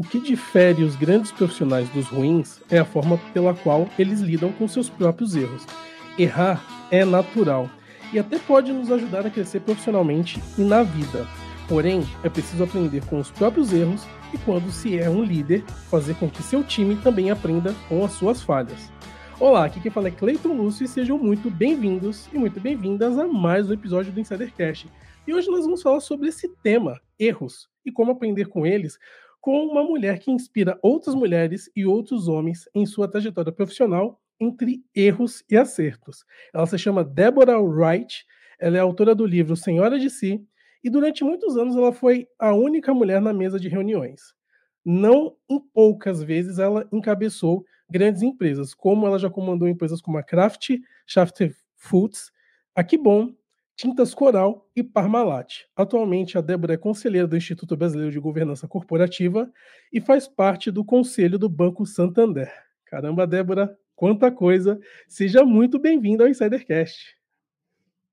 O que difere os grandes profissionais dos ruins é a forma pela qual eles lidam com seus próprios erros. Errar é natural e até pode nos ajudar a crescer profissionalmente e na vida. Porém, é preciso aprender com os próprios erros e, quando se é um líder, fazer com que seu time também aprenda com as suas falhas. Olá, aqui quem fala é Cleiton Lúcio e sejam muito bem-vindos e muito bem-vindas a mais um episódio do Insidercast. E hoje nós vamos falar sobre esse tema, erros, e como aprender com eles, com uma mulher que inspira outras mulheres e outros homens em sua trajetória profissional entre erros e acertos. Ela se chama Deborah Wright, ela é autora do livro Senhora de Si, e durante muitos anos ela foi a única mulher na mesa de reuniões. Não em poucas vezes ela encabeçou grandes empresas, como ela já comandou empresas como a Kraft, Shaft Foods, a Kibon, Tintas Coral e Parmalat. Atualmente, a Débora é conselheira do Instituto Brasileiro de Governança Corporativa e faz parte do conselho do Banco Santander. Caramba, Débora, quanta coisa! Seja muito bem-vinda ao Insidercast.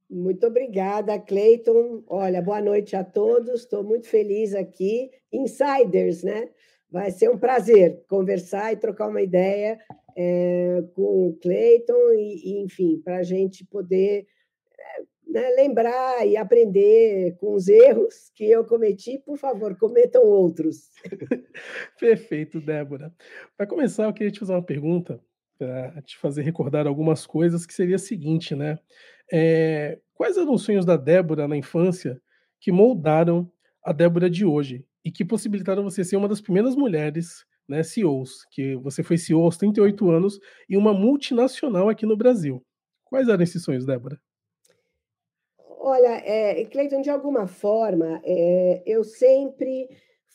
Muito obrigada, Cleiton. Olha, boa noite a todos. Estou muito feliz aqui. Insiders, né? Vai ser um prazer conversar e trocar uma ideia é, com o Cleiton e, e, enfim, para a gente poder é, né, lembrar e aprender com os erros que eu cometi. Por favor, cometam outros. Perfeito, Débora. Para começar, eu queria te fazer uma pergunta para te fazer recordar algumas coisas que seria a seguinte, né? É, quais eram os sonhos da Débora na infância que moldaram a Débora de hoje? e que possibilitaram você ser uma das primeiras mulheres né, CEOs, que você foi CEO aos 38 anos e uma multinacional aqui no Brasil. Quais eram esses sonhos, Débora? Olha, é, Cleiton, de alguma forma, é, eu sempre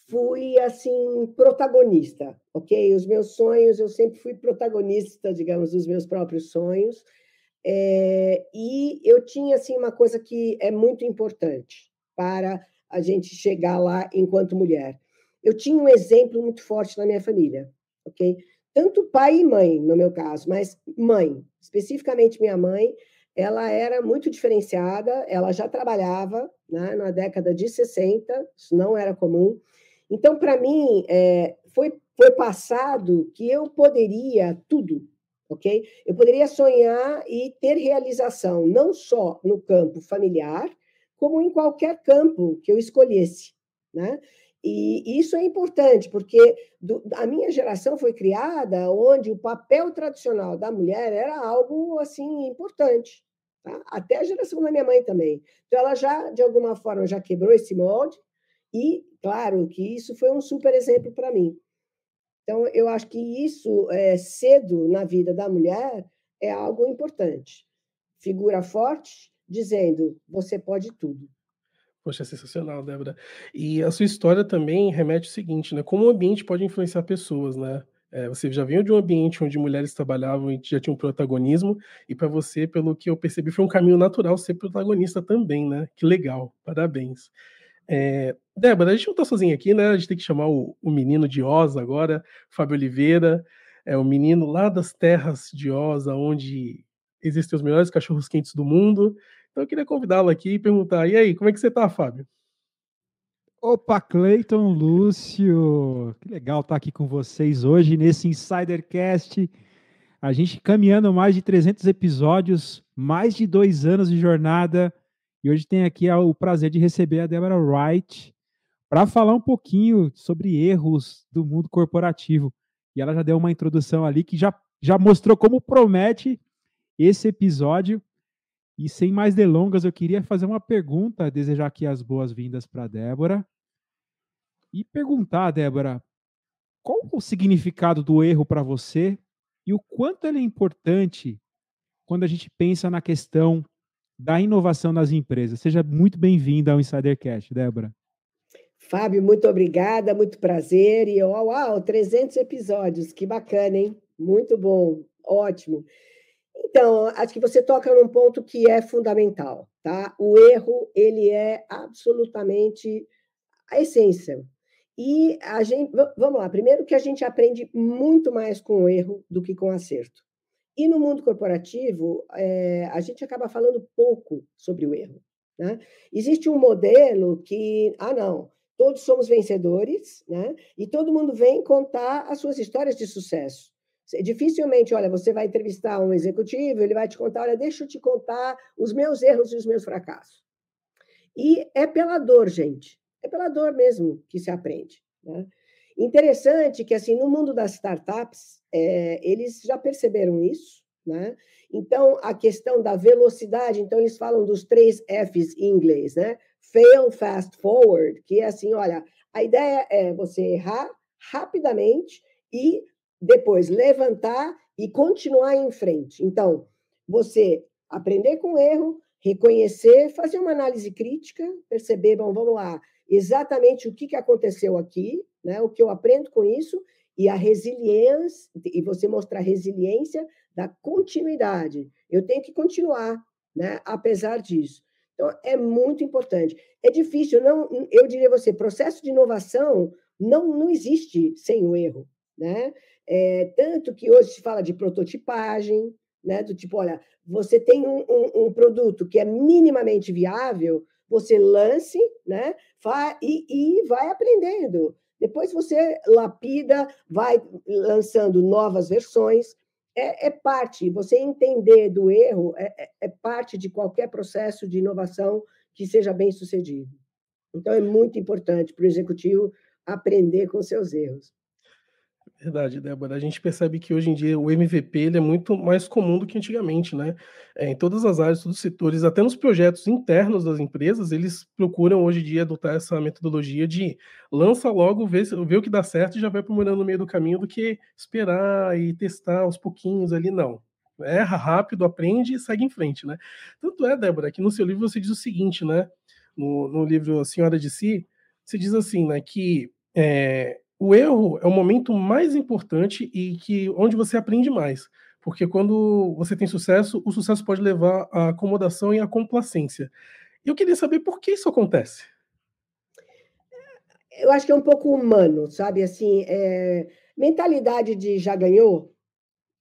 fui, assim, protagonista, ok? Os meus sonhos, eu sempre fui protagonista, digamos, dos meus próprios sonhos. É, e eu tinha, assim, uma coisa que é muito importante para a gente chegar lá enquanto mulher. Eu tinha um exemplo muito forte na minha família, ok? Tanto pai e mãe, no meu caso, mas mãe, especificamente minha mãe, ela era muito diferenciada, ela já trabalhava né, na década de 60, isso não era comum. Então, para mim, é, foi, foi passado que eu poderia tudo, ok? Eu poderia sonhar e ter realização, não só no campo familiar, como em qualquer campo que eu escolhesse, né? E isso é importante, porque do, a minha geração foi criada onde o papel tradicional da mulher era algo assim importante, tá? até a geração da minha mãe também. Então ela já de alguma forma já quebrou esse molde e claro que isso foi um super exemplo para mim. Então eu acho que isso é, cedo na vida da mulher é algo importante. Figura forte, dizendo: você pode tudo. Poxa, é sensacional, Débora. E a sua história também remete o seguinte, né? Como o ambiente pode influenciar pessoas, né? É, você já veio de um ambiente onde mulheres trabalhavam e já tinham protagonismo, e para você, pelo que eu percebi, foi um caminho natural ser protagonista também, né? Que legal, parabéns. É, Débora, a gente não está sozinha aqui, né? A gente tem que chamar o, o menino de Osa agora, Fábio Oliveira, é o menino lá das terras de Osa, onde existem os melhores cachorros quentes do mundo. Então eu queria convidá-lo aqui e perguntar: e aí, como é que você está, Fábio? Opa, Cleiton, Lúcio, que legal estar aqui com vocês hoje nesse Insidercast. A gente caminhando mais de 300 episódios, mais de dois anos de jornada, e hoje tem aqui o prazer de receber a Deborah Wright para falar um pouquinho sobre erros do mundo corporativo. E ela já deu uma introdução ali que já, já mostrou como promete esse episódio. E sem mais delongas, eu queria fazer uma pergunta, desejar aqui as boas-vindas para Débora. E perguntar, Débora, qual o significado do erro para você e o quanto ele é importante quando a gente pensa na questão da inovação nas empresas. Seja muito bem-vinda ao Insidercast, Débora. Fábio, muito obrigada, muito prazer. E uau, uau, 300 episódios, que bacana, hein? Muito bom, ótimo. Então, acho que você toca num ponto que é fundamental, tá? O erro, ele é absolutamente a essência. E a gente, vamos lá, primeiro que a gente aprende muito mais com o erro do que com o acerto. E no mundo corporativo, é, a gente acaba falando pouco sobre o erro. Né? Existe um modelo que, ah, não, todos somos vencedores, né? E todo mundo vem contar as suas histórias de sucesso. Dificilmente, olha, você vai entrevistar um executivo, ele vai te contar, olha, deixa eu te contar os meus erros e os meus fracassos. E é pela dor, gente. É pela dor mesmo que se aprende. Né? Interessante que, assim, no mundo das startups, é, eles já perceberam isso, né? Então, a questão da velocidade, então eles falam dos três Fs em inglês, né? Fail, fast, forward, que é assim, olha, a ideia é você errar rapidamente e depois levantar e continuar em frente. Então, você aprender com o erro, reconhecer, fazer uma análise crítica, perceber, bom, vamos lá, exatamente o que, que aconteceu aqui, né? o que eu aprendo com isso, e a resiliência, e você mostrar a resiliência da continuidade. Eu tenho que continuar, né? apesar disso. Então, é muito importante. É difícil, não, eu diria você, processo de inovação não, não existe sem o erro. Né? É, tanto que hoje se fala de prototipagem, né? do tipo, olha, você tem um, um, um produto que é minimamente viável, você lance né? e, e vai aprendendo. Depois você lapida, vai lançando novas versões. É, é parte, você entender do erro é, é, é parte de qualquer processo de inovação que seja bem sucedido. Então, é muito importante para o executivo aprender com seus erros. Verdade, Débora. A gente percebe que hoje em dia o MVP ele é muito mais comum do que antigamente, né? É, em todas as áreas, todos os setores, até nos projetos internos das empresas, eles procuram hoje em dia adotar essa metodologia de lança logo, vê, vê o que dá certo e já vai aprimorando no meio do caminho do que esperar e testar aos pouquinhos ali, não. Erra rápido, aprende e segue em frente, né? Tanto é, Débora, que no seu livro você diz o seguinte, né? No, no livro Senhora de Si, você diz assim, né, que é, o erro é o momento mais importante e que onde você aprende mais. Porque quando você tem sucesso, o sucesso pode levar à acomodação e à complacência. E eu queria saber por que isso acontece. Eu acho que é um pouco humano, sabe? Assim, é... mentalidade de já ganhou,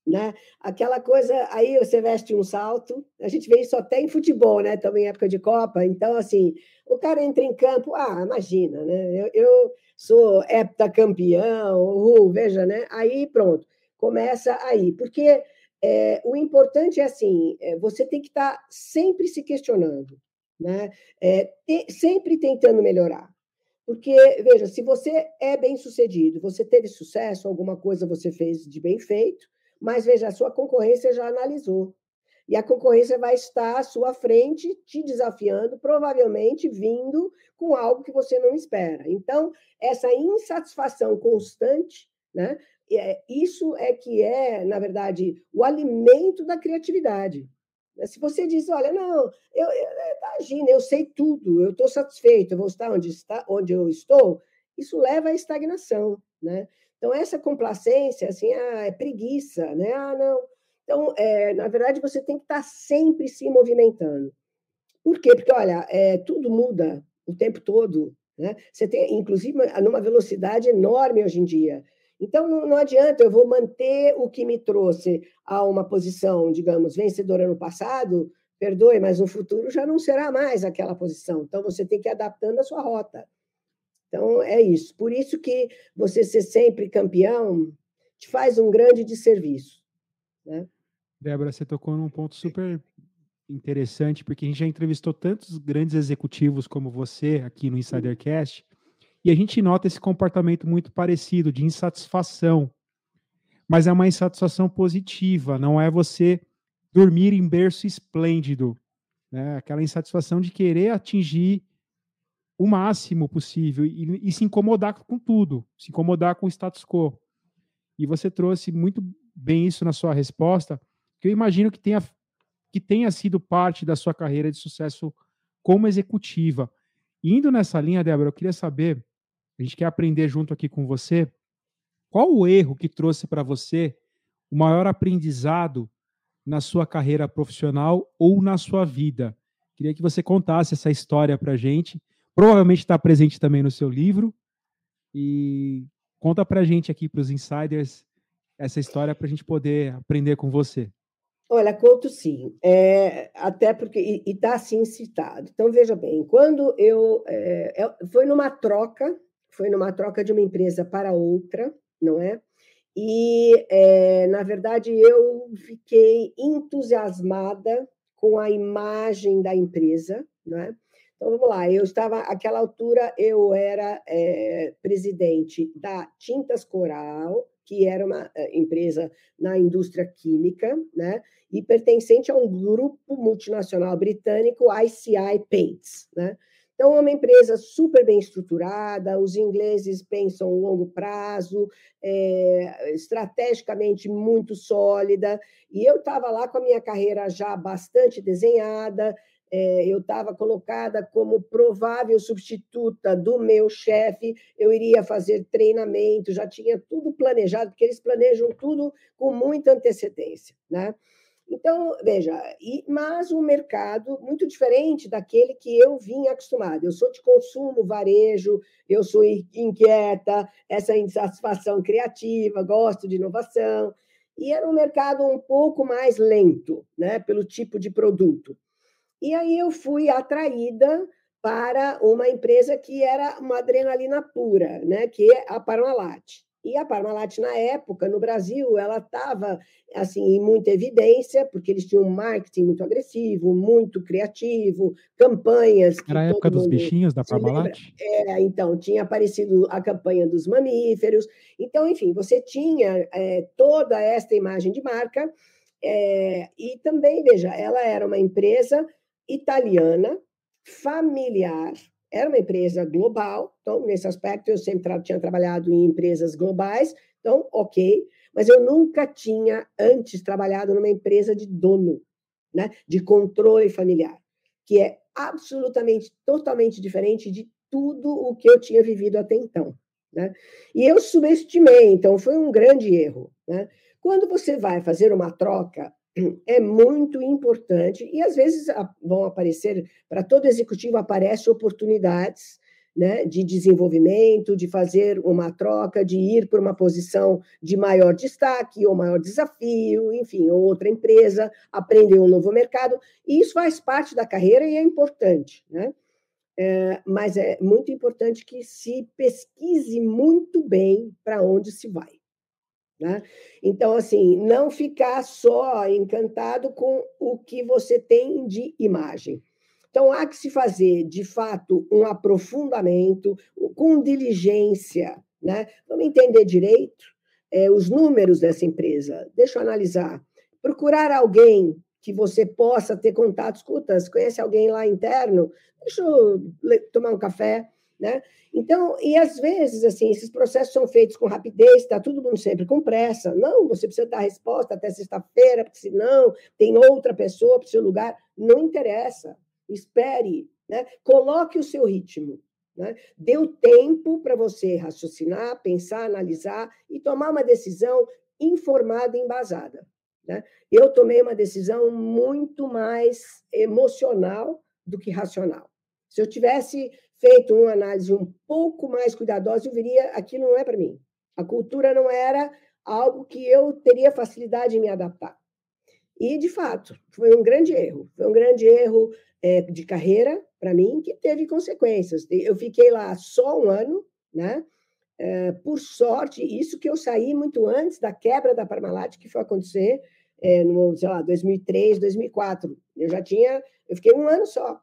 né? Aquela coisa, aí você veste um salto, a gente vê isso até em futebol, né? Também época de Copa. Então, assim, o cara entra em campo, ah, imagina, né? Eu, eu sou heptacampeão, uhul, veja, né? Aí pronto, começa aí. Porque é, o importante é assim, é, você tem que estar tá sempre se questionando, né? É, te, sempre tentando melhorar. Porque, veja, se você é bem sucedido, você teve sucesso, alguma coisa você fez de bem feito, mas veja, a sua concorrência já analisou. E a concorrência vai estar à sua frente, te desafiando, provavelmente vindo com algo que você não espera. Então, essa insatisfação constante, né? É, isso é que é, na verdade, o alimento da criatividade. Se você diz, olha, não, eu, eu imagina, eu sei tudo, eu estou satisfeito, eu vou estar onde, está, onde eu estou, isso leva à estagnação, né? Então, essa complacência, assim, ah, é preguiça, né? Ah, não. Então, é, na verdade, você tem que estar sempre se movimentando. Por quê? Porque, olha, é, tudo muda o tempo todo, né? Você tem, inclusive, numa velocidade enorme hoje em dia. Então, não, não adianta, eu vou manter o que me trouxe a uma posição, digamos, vencedora no passado, perdoe, mas no futuro já não será mais aquela posição. Então, você tem que ir adaptando a sua rota. Então, é isso. Por isso que você ser sempre campeão te faz um grande desserviço. Né? Débora, você tocou num ponto super interessante, porque a gente já entrevistou tantos grandes executivos como você aqui no Insidercast, e a gente nota esse comportamento muito parecido, de insatisfação. Mas é uma insatisfação positiva, não é você dormir em berço esplêndido. Né? Aquela insatisfação de querer atingir o máximo possível e, e, se incomodar com tudo, se incomodar com o status quo. E você trouxe muito bem isso na sua resposta, que eu imagino que tenha, que tenha sido parte da sua carreira de sucesso como executiva. Indo nessa linha, Débora, eu queria saber, a gente quer aprender junto aqui com você, qual o erro que trouxe para você o maior aprendizado na sua carreira profissional ou na sua vida? Queria que você contasse essa história para a gente provavelmente está presente também no seu livro. E conta para a gente aqui, para os insiders, essa história para a gente poder aprender com você. Olha, Couto, sim. É, até porque. Está assim citado. Então, veja bem, quando eu. É, é, foi numa troca, foi numa troca de uma empresa para outra, não é? E, é, na verdade, eu fiquei entusiasmada com a imagem da empresa, não é? Então, vamos lá, eu estava, àquela altura, eu era é, presidente da Tintas Coral, que era uma eh, empresa na indústria química, né? E pertencente a um grupo multinacional britânico, ICI Paints, né? Então, é uma empresa super bem estruturada, os ingleses pensam longo prazo, é, estrategicamente muito sólida, e eu estava lá com a minha carreira já bastante desenhada, é, eu estava colocada como provável substituta do meu chefe, eu iria fazer treinamento, já tinha tudo planejado, porque eles planejam tudo com muita antecedência, né? Então, veja, e, mas um mercado muito diferente daquele que eu vim acostumado. Eu sou de consumo, varejo, eu sou inquieta, essa insatisfação criativa, gosto de inovação. E era um mercado um pouco mais lento, né, pelo tipo de produto. E aí eu fui atraída para uma empresa que era uma adrenalina pura, né, que é a Parmalat. E a Parmalat, na época, no Brasil, ela estava assim, em muita evidência, porque eles tinham um marketing muito agressivo, muito criativo, campanhas. Era a época dos bichinhos da Parmalat? É, então, tinha aparecido a campanha dos mamíferos. Então, enfim, você tinha é, toda esta imagem de marca. É, e também, veja, ela era uma empresa italiana, familiar, era uma empresa global, então, nesse aspecto, eu sempre tra tinha trabalhado em empresas globais, então, ok, mas eu nunca tinha antes trabalhado numa empresa de dono, né, de controle familiar, que é absolutamente, totalmente diferente de tudo o que eu tinha vivido até então. Né? E eu subestimei, então foi um grande erro. Né? Quando você vai fazer uma troca é muito importante e às vezes vão aparecer para todo executivo aparecem oportunidades né, de desenvolvimento, de fazer uma troca, de ir para uma posição de maior destaque ou maior desafio, enfim, outra empresa, aprender um novo mercado, e isso faz parte da carreira e é importante, né? É, mas é muito importante que se pesquise muito bem para onde se vai. Né? Então, assim, não ficar só encantado com o que você tem de imagem. Então, há que se fazer, de fato, um aprofundamento com diligência. Né? Vamos entender direito é, os números dessa empresa. Deixa eu analisar. Procurar alguém que você possa ter contato. Escuta, conhece alguém lá interno, deixa eu tomar um café. Né? Então, e às vezes, assim, esses processos são feitos com rapidez, está todo mundo sempre com pressa. Não, você precisa dar resposta até sexta-feira, porque senão tem outra pessoa para o seu lugar. Não interessa. Espere, né? Coloque o seu ritmo. Né? Deu tempo para você raciocinar, pensar, analisar e tomar uma decisão informada e embasada. Né? Eu tomei uma decisão muito mais emocional do que racional. Se eu tivesse feito uma análise um pouco mais cuidadosa, eu veria aquilo não é para mim. A cultura não era algo que eu teria facilidade em me adaptar. E, de fato, foi um grande erro. Foi um grande erro é, de carreira para mim que teve consequências. Eu fiquei lá só um ano, né? É, por sorte, isso que eu saí muito antes da quebra da Parmalat, que foi acontecer é, no, sei lá, 2003, 2004. Eu já tinha, eu fiquei um ano só.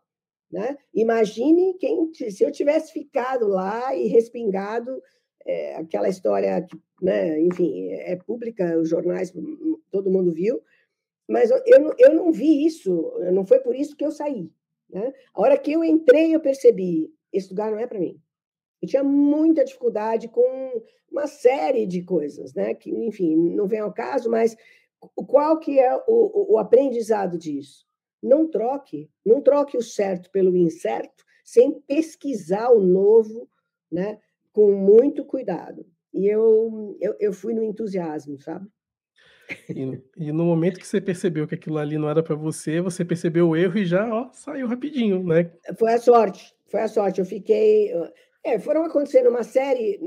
Né? Imagine quem, se eu tivesse ficado lá e respingado é, aquela história que, né, enfim, é pública, os jornais, todo mundo viu, mas eu, eu não vi isso, não foi por isso que eu saí. Né? A hora que eu entrei, eu percebi, esse lugar não é para mim. Eu tinha muita dificuldade com uma série de coisas, né? Que, enfim, não vem ao caso, mas qual que é o, o aprendizado disso? Não troque, não troque o certo pelo incerto, sem pesquisar o novo, né? Com muito cuidado. E eu, eu, eu fui no entusiasmo, sabe? E, e, no momento que você percebeu que aquilo ali não era para você, você percebeu o erro e já ó, saiu rapidinho, né? Foi a sorte, foi a sorte. Eu fiquei. É, foram acontecendo uma série.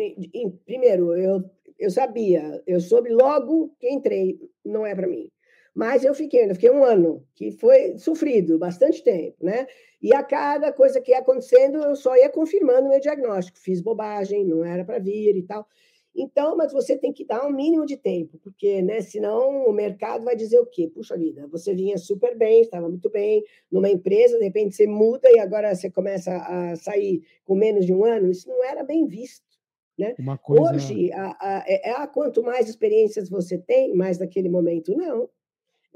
Primeiro, eu, eu sabia, eu soube logo que entrei, não é para mim. Mas eu fiquei, eu fiquei um ano, que foi sofrido, bastante tempo, né? E a cada coisa que ia acontecendo, eu só ia confirmando o meu diagnóstico. Fiz bobagem, não era para vir e tal. Então, mas você tem que dar um mínimo de tempo, porque, né, senão o mercado vai dizer o quê? Puxa vida, você vinha super bem, estava muito bem numa empresa, de repente você muda e agora você começa a sair com menos de um ano, isso não era bem visto. Né? Coisa... Hoje, a, a, é, a, quanto mais experiências você tem, mais naquele momento, não.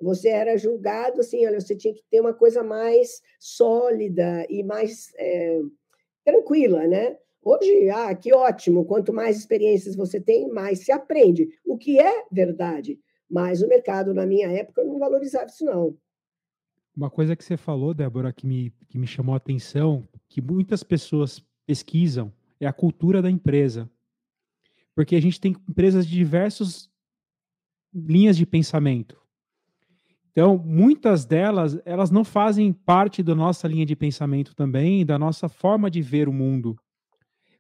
Você era julgado assim, olha, você tinha que ter uma coisa mais sólida e mais é, tranquila, né? Hoje, ah, que ótimo, quanto mais experiências você tem, mais se aprende, o que é verdade. Mas o mercado, na minha época, não valorizava isso, não. Uma coisa que você falou, Débora, que me, que me chamou a atenção, que muitas pessoas pesquisam, é a cultura da empresa. Porque a gente tem empresas de diversas linhas de pensamento. Então, muitas delas, elas não fazem parte da nossa linha de pensamento também, da nossa forma de ver o mundo.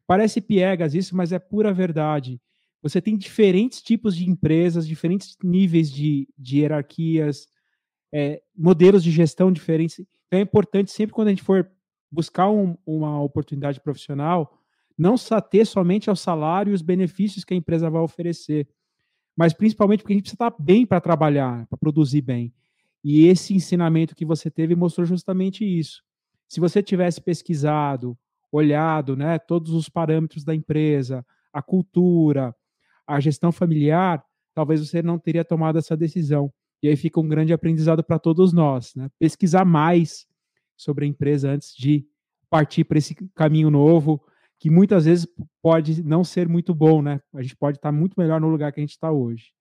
Parece piegas isso, mas é pura verdade. Você tem diferentes tipos de empresas, diferentes níveis de, de hierarquias, é, modelos de gestão diferentes. Então é importante sempre quando a gente for buscar um, uma oportunidade profissional, não se ater somente ao salário e os benefícios que a empresa vai oferecer, mas principalmente porque a gente precisa estar bem para trabalhar, para produzir bem. E esse ensinamento que você teve mostrou justamente isso. Se você tivesse pesquisado, olhado né, todos os parâmetros da empresa, a cultura, a gestão familiar, talvez você não teria tomado essa decisão. E aí fica um grande aprendizado para todos nós, né? Pesquisar mais sobre a empresa antes de partir para esse caminho novo, que muitas vezes pode não ser muito bom, né? A gente pode estar muito melhor no lugar que a gente está hoje.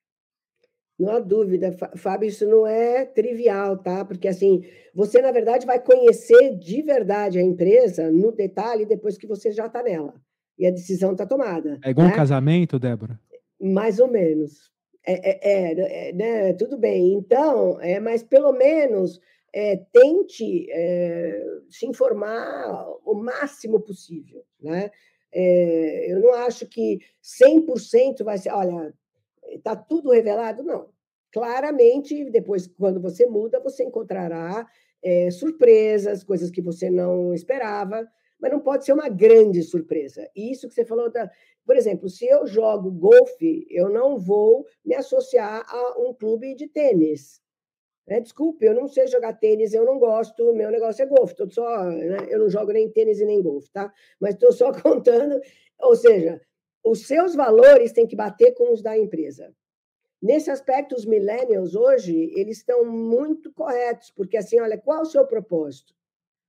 Não há dúvida, Fábio, isso não é trivial, tá? Porque assim, você na verdade vai conhecer de verdade a empresa no detalhe depois que você já está nela e a decisão está tomada. É igual né? um casamento, Débora? Mais ou menos. É, é, é, é né? tudo bem. Então, é, mas pelo menos é, tente é, se informar o máximo possível, né? É, eu não acho que 100% vai ser, olha, está tudo revelado? Não. Claramente, depois, quando você muda, você encontrará é, surpresas, coisas que você não esperava, mas não pode ser uma grande surpresa. Isso que você falou da. Por exemplo, se eu jogo golfe, eu não vou me associar a um clube de tênis. É, desculpe, eu não sei jogar tênis, eu não gosto, meu negócio é golfe. Tô só, né, eu não jogo nem tênis e nem golfe, tá? Mas estou só contando. Ou seja, os seus valores têm que bater com os da empresa. Nesse aspecto, os millennials hoje, eles estão muito corretos, porque assim, olha, qual é o seu propósito?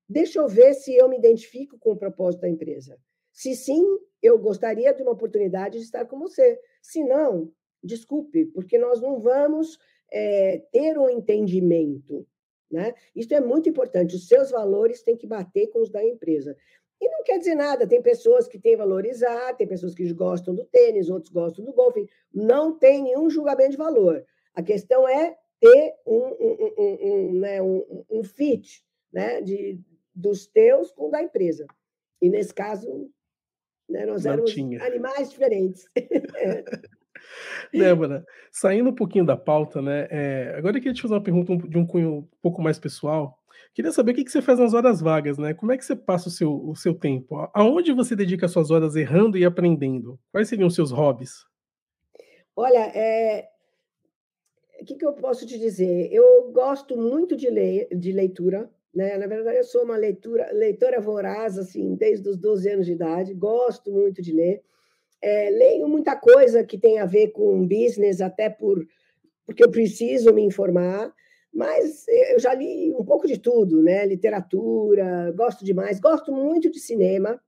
Deixa eu ver se eu me identifico com o propósito da empresa. Se sim, eu gostaria de uma oportunidade de estar com você. Se não, desculpe, porque nós não vamos é, ter um entendimento. Né? Isso é muito importante. Os seus valores têm que bater com os da empresa. E não quer dizer nada, tem pessoas que têm valorizar, tem pessoas que gostam do tênis, outros gostam do golfe. Não tem nenhum julgamento de valor. A questão é ter um, um, um, um né, um, fit né, de, dos teus com o da empresa. E nesse caso, né, nós éramos animais diferentes. é. Débora, saindo um pouquinho da pauta, né? É, agora eu queria te fazer uma pergunta de um cunho um pouco mais pessoal. Queria saber o que, você faz nas horas vagas, né? Como é que você passa o seu, o seu tempo? Aonde você dedica suas horas errando e aprendendo? Quais seriam os seus hobbies? Olha, é... o que, que eu posso te dizer? Eu gosto muito de, ler, de leitura, né? Na verdade, eu sou uma leitura, leitora voraz, assim, desde os 12 anos de idade. Gosto muito de ler. É, leio muita coisa que tem a ver com business, até por porque eu preciso me informar. Mas eu já li um pouco de tudo, né? Literatura, gosto demais, gosto muito de cinema.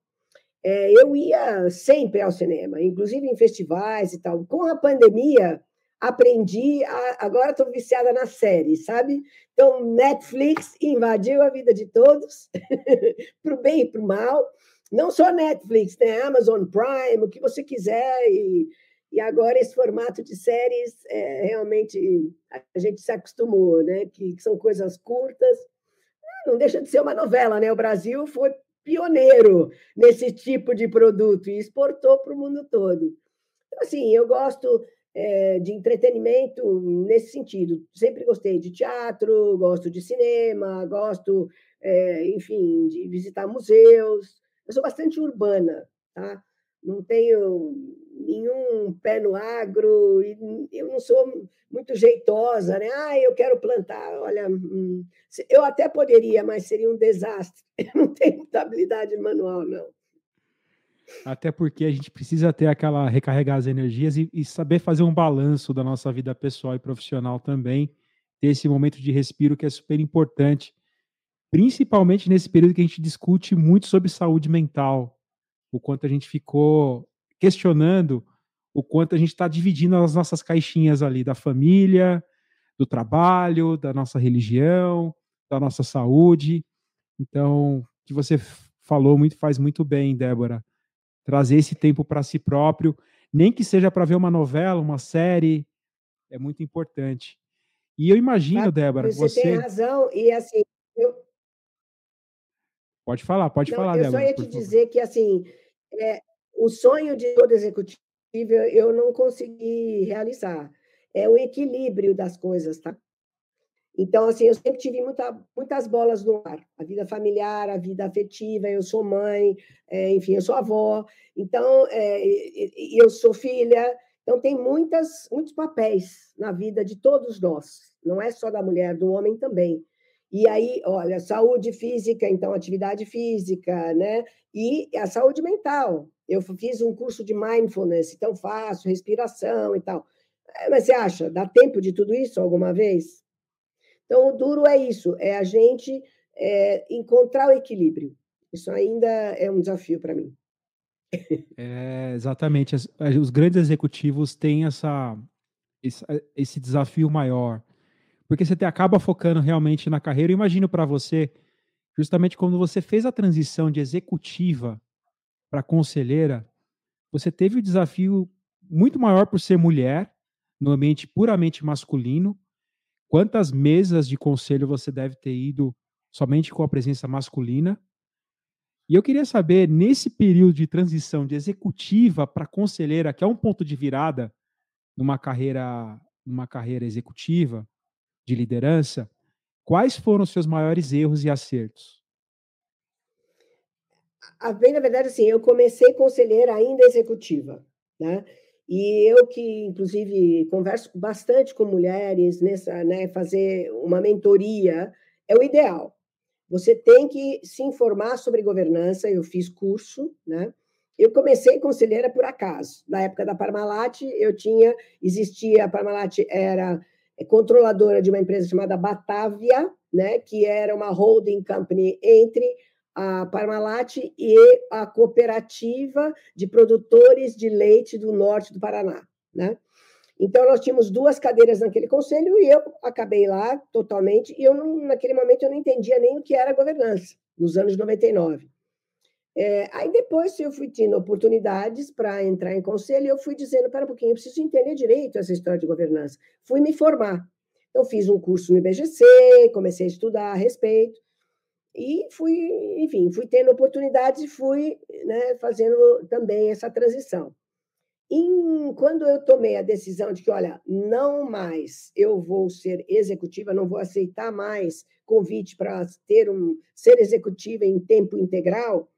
É, eu ia sempre ao cinema, inclusive em festivais e tal. Com a pandemia, aprendi, a, agora estou viciada na série, sabe? Então, Netflix invadiu a vida de todos, para o bem e para o mal. Não só Netflix, né? Amazon Prime, o que você quiser. E, e agora esse formato de séries é, realmente a gente se acostumou, né? Que, que, são coisas curtas. Não deixa de ser uma novela, né? O Brasil foi pioneiro nesse tipo de produto e exportou para o mundo todo. Então, assim, eu gosto é, de entretenimento nesse sentido. Sempre gostei de teatro, gosto de cinema, gosto, é, enfim, de visitar museus. Eu sou bastante urbana, tá? Não tenho nenhum pé no agro, eu não sou muito jeitosa, né? Ah, eu quero plantar. Olha, hum, eu até poderia, mas seria um desastre. Eu não tenho muita habilidade manual, não. Até porque a gente precisa ter aquela recarregar as energias e, e, saber fazer um balanço da nossa vida pessoal e profissional também. Ter esse momento de respiro que é super importante, principalmente nesse período que a gente discute muito sobre saúde mental, o quanto a gente ficou questionando o quanto a gente está dividindo as nossas caixinhas ali da família, do trabalho, da nossa religião, da nossa saúde. Então, o que você falou muito faz muito bem, Débora trazer esse tempo para si próprio, nem que seja para ver uma novela, uma série, é muito importante. E eu imagino, Débora, você, você tem razão e assim, eu... pode falar, pode Não, falar, eu Débora. Eu só ia te dizer que assim, é, o sonho de todo executivo eu não consegui realizar. É o equilíbrio das coisas, tá? Então, assim, eu sempre tive muita, muitas bolas no ar. A vida familiar, a vida afetiva, eu sou mãe, é, enfim, eu sou avó, então, é, eu sou filha. Então, tem muitas, muitos papéis na vida de todos nós. Não é só da mulher, do homem também. E aí, olha, saúde física, então, atividade física, né? E a saúde mental. Eu fiz um curso de mindfulness, então faço respiração e tal. É, mas você acha, dá tempo de tudo isso alguma vez? Então, o duro é isso, é a gente é, encontrar o equilíbrio. Isso ainda é um desafio para mim. É, exatamente. Os grandes executivos têm essa, esse, desafio maior, porque você acaba focando realmente na carreira. Eu imagino para você, justamente quando você fez a transição de executiva para conselheira, você teve o desafio muito maior por ser mulher, no ambiente puramente masculino, Quantas mesas de conselho você deve ter ido somente com a presença masculina? E eu queria saber, nesse período de transição de executiva para conselheira, que é um ponto de virada numa carreira, numa carreira executiva de liderança, quais foram os seus maiores erros e acertos? A bem, na verdade, assim, eu comecei conselheira ainda executiva, né? E eu que, inclusive, converso bastante com mulheres nessa, né, fazer uma mentoria é o ideal. Você tem que se informar sobre governança. Eu fiz curso, né? Eu comecei conselheira por acaso. Na época da Parmalat, eu tinha, existia, a Parmalat era controladora de uma empresa chamada Batavia, né, que era uma holding company entre a Parmalat e a cooperativa de produtores de leite do norte do Paraná, né? Então, nós tínhamos duas cadeiras naquele conselho e eu acabei lá totalmente. E eu, não, naquele momento, eu não entendia nem o que era governança, nos anos 99. É, aí, depois, eu fui tendo oportunidades para entrar em conselho e eu fui dizendo: para um pouquinho, eu preciso entender direito essa história de governança. Fui me formar. Então, fiz um curso no IBGC, comecei a estudar a respeito. E fui, enfim, fui tendo oportunidades e fui né, fazendo também essa transição. E quando eu tomei a decisão de que, olha, não mais eu vou ser executiva, não vou aceitar mais convite para ter um ser executiva em tempo integral,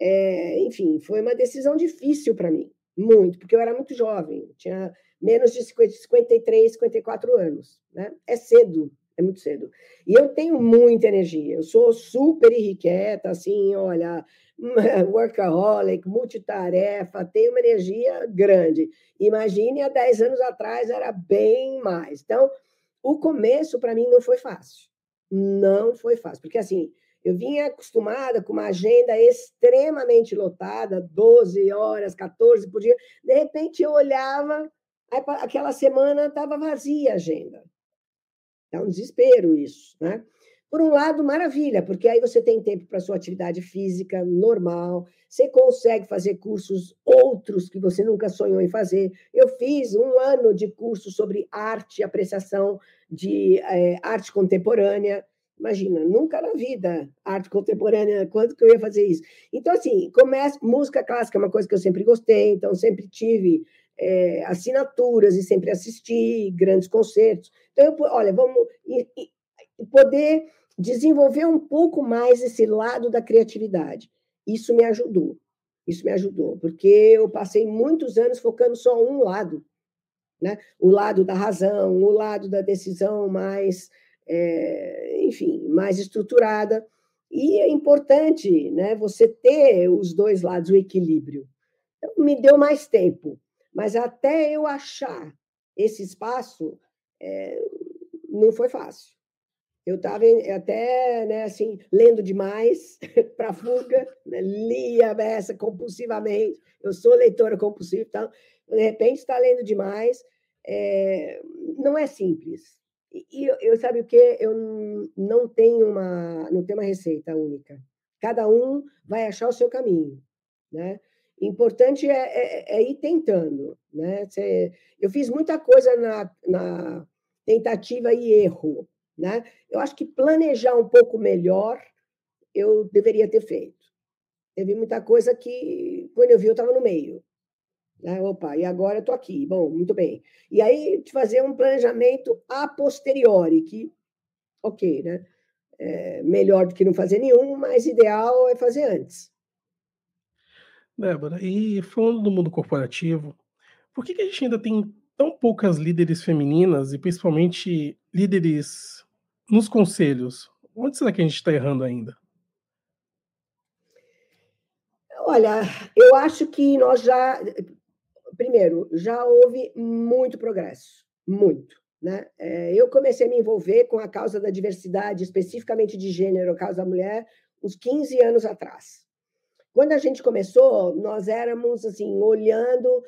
é, enfim, foi uma decisão difícil para mim, muito, porque eu era muito jovem, tinha menos de 50, 53, 54 anos, né? É cedo é muito cedo. E eu tenho muita energia, eu sou super irrequieta, assim, olha, workaholic, multitarefa, tenho uma energia grande. Imagine há 10 anos atrás era bem mais. Então, o começo para mim não foi fácil. Não foi fácil, porque assim, eu vinha acostumada com uma agenda extremamente lotada, 12 horas, 14 por dia. De repente eu olhava, aquela semana estava vazia a agenda. É um desespero isso, né? Por um lado, maravilha, porque aí você tem tempo para sua atividade física normal, você consegue fazer cursos outros que você nunca sonhou em fazer. Eu fiz um ano de curso sobre arte, apreciação de é, arte contemporânea. Imagina, nunca na vida, arte contemporânea, quando que eu ia fazer isso? Então, assim, começa, música clássica é uma coisa que eu sempre gostei, então sempre tive é, assinaturas e sempre assistir grandes concertos. Então, eu, olha, vamos poder desenvolver um pouco mais esse lado da criatividade. Isso me ajudou. Isso me ajudou, porque eu passei muitos anos focando só um lado, né? O lado da razão, o lado da decisão mais, é, enfim, mais estruturada. E é importante, né? Você ter os dois lados, o equilíbrio. Então, me deu mais tempo, mas até eu achar esse espaço, é, não foi fácil. Eu estava até, né, assim, lendo demais para fuga, né, lia a beça compulsivamente. Eu sou leitora compulsiva, então, de repente está lendo demais. É, não é simples. E eu, eu, sabe o que? Eu não tenho uma, não tenho uma receita única. Cada um vai achar o seu caminho, né? Importante é, é, é ir tentando, né? Eu fiz muita coisa na, na tentativa e erro, né? Eu acho que planejar um pouco melhor eu deveria ter feito. Teve muita coisa que, quando eu vi, eu estava no meio. Né? Opa, e agora eu estou aqui. Bom, muito bem. E aí, de fazer um planejamento a posteriori, que, ok, né? É melhor do que não fazer nenhum, mas ideal é fazer antes. Débora, e falando do mundo corporativo, por que, que a gente ainda tem tão poucas líderes femininas e principalmente líderes nos conselhos, onde será que a gente está errando ainda? Olha, eu acho que nós já. Primeiro, já houve muito progresso, muito. Né? É, eu comecei a me envolver com a causa da diversidade, especificamente de gênero, a causa da mulher, uns 15 anos atrás. Quando a gente começou, nós éramos assim, olhando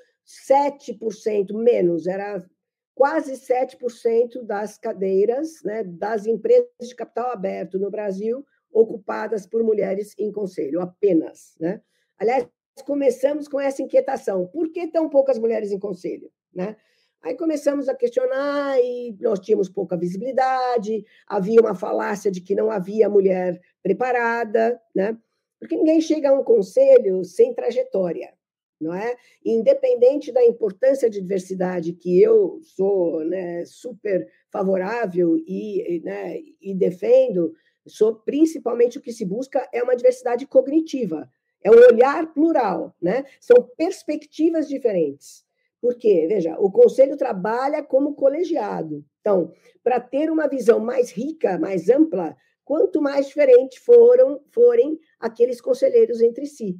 7% menos, era quase 7% das cadeiras né, das empresas de capital aberto no Brasil ocupadas por mulheres em conselho, apenas. Né? Aliás, começamos com essa inquietação: por que tão poucas mulheres em conselho? Né? Aí começamos a questionar e nós tínhamos pouca visibilidade, havia uma falácia de que não havia mulher preparada, né? Porque ninguém chega a um conselho sem trajetória não é? Independente da importância de diversidade, que eu sou né, super favorável e, né, e defendo, sou principalmente o que se busca é uma diversidade cognitiva, é um olhar plural, né? São perspectivas diferentes. Porque, veja, o conselho trabalha como colegiado. Então, para ter uma visão mais rica, mais ampla, quanto mais diferentes foram forem aqueles conselheiros entre si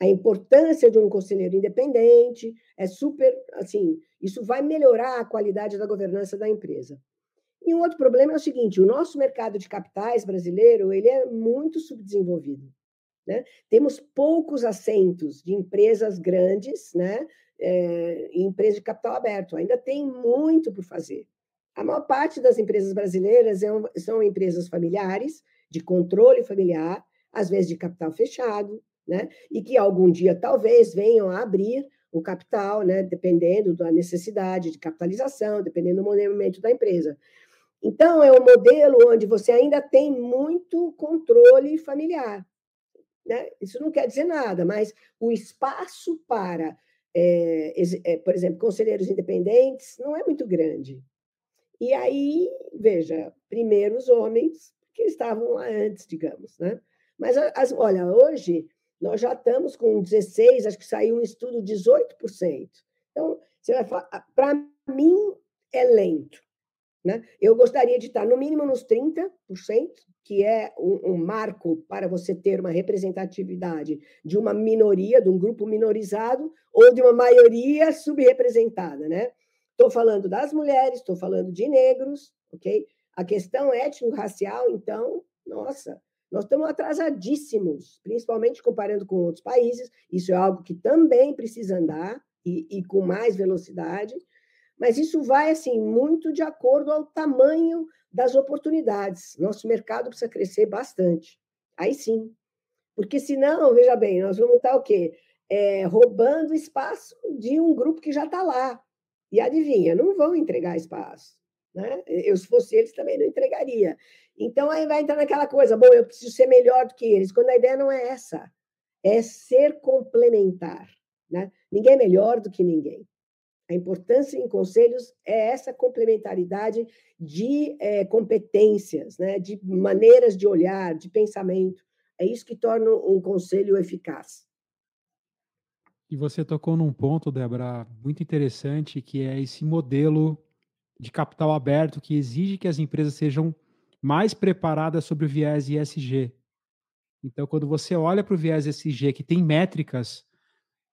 a importância de um conselheiro independente, é super, assim, isso vai melhorar a qualidade da governança da empresa. E um outro problema é o seguinte, o nosso mercado de capitais brasileiro, ele é muito subdesenvolvido, né? Temos poucos assentos de empresas grandes, né? É, empresas de capital aberto, ainda tem muito por fazer. A maior parte das empresas brasileiras é são empresas familiares, de controle familiar, às vezes de capital fechado, né? e que algum dia talvez venham a abrir o capital, né? dependendo da necessidade de capitalização, dependendo do movimento da empresa. Então, é um modelo onde você ainda tem muito controle familiar. Né? Isso não quer dizer nada, mas o espaço para, é, é, por exemplo, conselheiros independentes não é muito grande. E aí, veja, primeiro os homens, que estavam lá antes, digamos. Né? Mas, as, olha, hoje nós já estamos com 16, acho que saiu um estudo 18%. Então, para mim é lento. Né? Eu gostaria de estar no mínimo nos 30%, que é um, um, marco para você ter uma representatividade de uma minoria, de um grupo minorizado, ou de uma maioria subrepresentada. Né? Estou falando das mulheres, estou falando de negros, ok? A questão étnico-racial, então, nossa, nós estamos atrasadíssimos, principalmente comparando com outros países. Isso é algo que também precisa andar e, e com mais velocidade, mas isso vai assim muito de acordo ao tamanho das oportunidades. Nosso mercado precisa crescer bastante. Aí sim. Porque senão, veja bem, nós vamos estar o quê? É, roubando espaço de um grupo que já está lá. E adivinha, não vão entregar espaço. Né? Eu, se fosse eles, também não entregaria. Então, aí vai entrar naquela coisa, bom, eu preciso ser melhor do que eles, quando a ideia não é essa, é ser complementar. Né? Ninguém é melhor do que ninguém. A importância em conselhos é essa complementaridade de é, competências, né, de maneiras de olhar, de pensamento. É isso que torna um conselho eficaz. E você tocou num ponto, Débora, muito interessante, que é esse modelo de capital aberto que exige que as empresas sejam mais preparadas sobre o viés ISG. Então, quando você olha para o viés ESG, que tem métricas